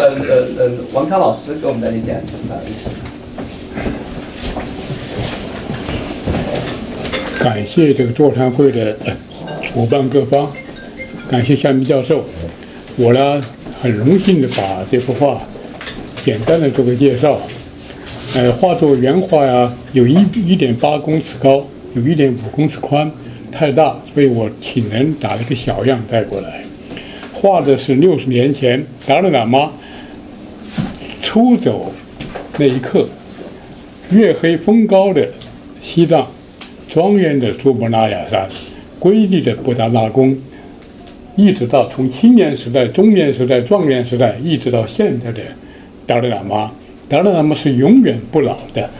呃呃呃王康老师给我们的意见。感谢这个座谈会的主办各方，感谢夏明教授。我呢很荣幸的把这幅画简单的做个介绍。呃，画作原画呀，有一一点八公尺高，有一点五公尺宽，太大，所以我请人打了个小样带过来。画的是六十年前达赖喇嘛出走那一刻，月黑风高的西藏。庄严的珠穆朗玛山，瑰丽的布达拉宫，一直到从青年时代、中年时代、壮年时代，一直到现在的达赖喇嘛，达赖喇嘛是永远不老的。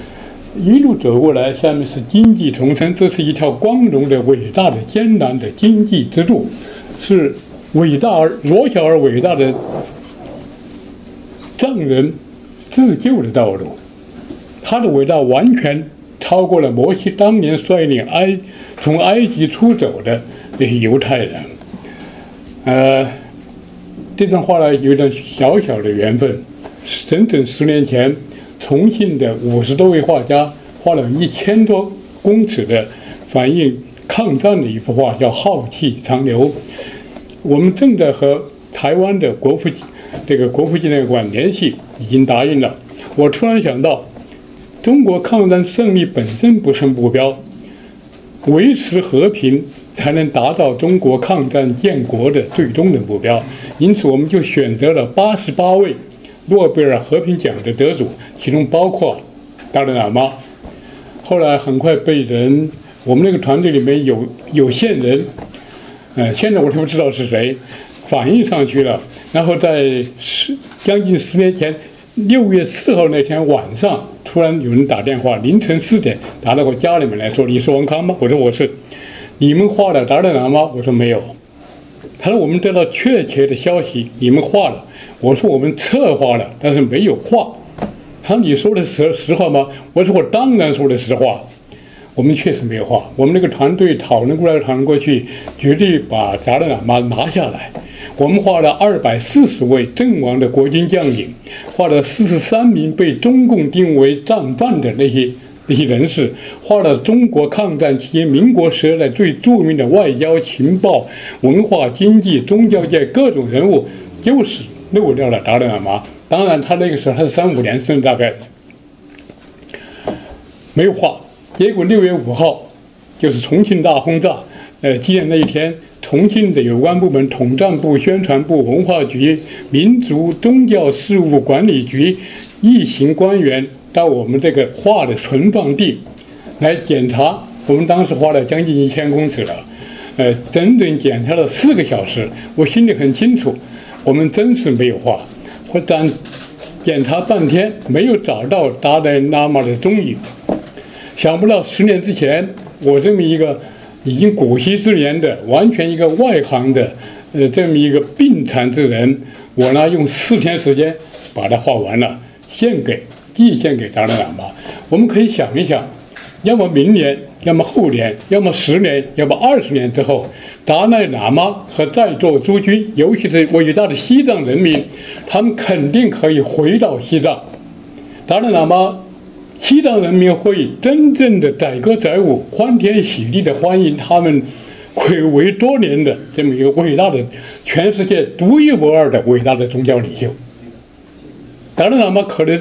一路走过来，下面是经济重生，这是一条光荣的、伟大的、艰难的经济之路，是伟大而弱小而伟大的藏人自救的道路。他的伟大完全。超过了摩西当年率领埃从埃及出走的那些犹太人。呃，这段话呢有点小小的缘分。整整十年前，重庆的五十多位画家画了一千多公尺的反映抗战的一幅画，叫《浩气长流》。我们正在和台湾的国父这个国父纪念馆联系，已经答应了。我突然想到。中国抗战胜利本身不是目标，维持和平才能达到中国抗战建国的最终的目标。因此，我们就选择了八十八位诺贝尔和平奖的得主，其中包括达赖喇嘛。后来很快被人，我们那个团队里面有有线人，呃，现在我都不知道是谁，反映上去了。然后在十将近十年前。六月四号那天晚上，突然有人打电话，凌晨四点打到我家里面来说：“你是王康吗？”我说：“我是。”你们画的达赖喇嘛？我说没有。他说：“我们得到确切的消息，你们画了。”我说：“我们策划了，但是没有画。”他说：“你说的实实话吗？”我说：“我当然说的实话。”我们确实没有画。我们那个团队讨论过来讨论过去，决定把达赖喇嘛拿下来。我们画了二百四十位阵亡的国军将领，画了四十三名被中共定为战犯的那些那些人士，画了中国抗战期间民国时代最著名的外交、情报、文化、经济、宗教界各种人物，就是漏掉了达赖喇嘛。当然，他那个时候他是三五年生，大概没有画。结果六月五号，就是重庆大轰炸，呃，纪念那一天。重庆的有关部门，统战部、宣传部、文化局、民族宗教事务管理局一行官员到我们这个画的存放地来检查。我们当时花了将近一千公尺了，呃，整整检查了四个小时。我心里很清楚，我们真是没有画，或但检查半天没有找到达赖喇嘛的踪影。想不到十年之前，我这么一个。已经古稀之年的，完全一个外行的，呃，这么一个病残之人，我呢用四天时间把它画完了，献给寄献给达赖喇嘛。我们可以想一想，要么明年，要么后年，要么十年，要么二十年之后，达赖喇嘛和在座诸君，尤其是伟大的西藏人民，他们肯定可以回到西藏。达赖喇嘛。西藏人民会真正的载歌载舞、欢天喜地的欢迎他们暌违多年的这么一个伟大的、全世界独一无二的伟大的宗教领袖。达赖喇嘛可能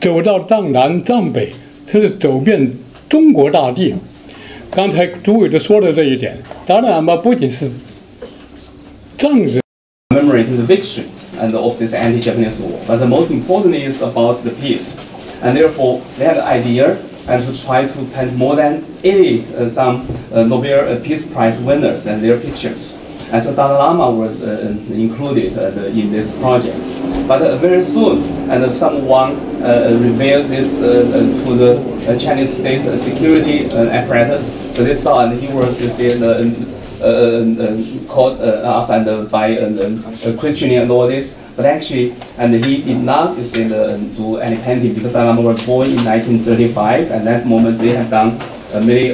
走到藏南、藏北，甚至走遍中国大地。刚才诸位都说了这一点，达赖喇嘛不仅是藏人。And of this anti-Japanese war. But the most important is about the peace. And therefore, they had the idea and to try to paint more than 80 uh, some uh, Nobel uh, Peace Prize winners and their pictures. And so Dalai Lama was uh, included uh, in this project. But uh, very soon, and someone revealed this to the Chinese state security apparatus. So they saw, and he was in Uh, uh, um, caught uh, up and by um, um, uh, questioning and all this. But actually, and he did not do any painting because Lama was born in 1935, and that moment they have done many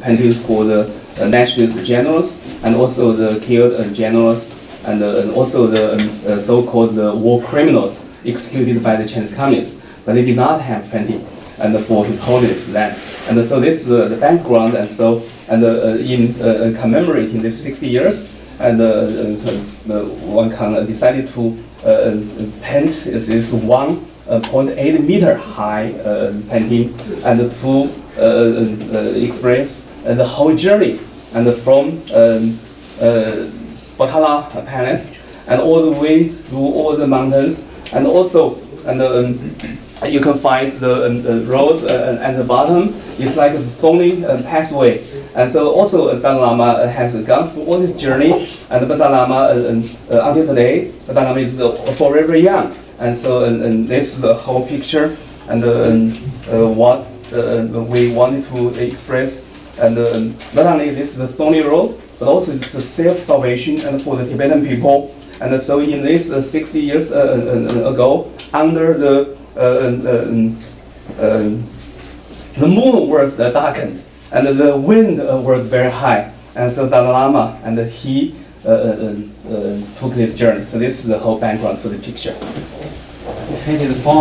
paintings for the nationalist generals and also the killed generals and, uh, and also the um, uh, so-called uh, war criminals executed by the Chinese communists, but they did not have painting and for Holiness then. And so this is uh, the background, and so and uh, in uh, uh, commemorating this 60 years, and so, one can decided to paint this is 1.8 meter high painting, and to express the whole journey, and from um, Botala Palace and all the way through all the mountains, and also and um, you can find the, um, roads uh, at the bottom. It's like a thorny uh, pathway, and so also uh, Dalai Lama uh, has gone through all this journey, and the Dalai Lama uh, uh, until today, Dalai Lama is uh, forever young, and so and, this is the whole picture, and uh, uh, what uh, we wanted to express, and uh, not only this is the thorny road, but also it's a self-salvation and for the Tibetan people. And so in this uh, 60 years uh, uh, uh, ago, under the uh, uh, uh, the moon was uh, darkened and the wind uh, was very high, and so Dalai Lama and he uh, uh, uh, uh, took this journey. So this is the whole background for the picture. painted form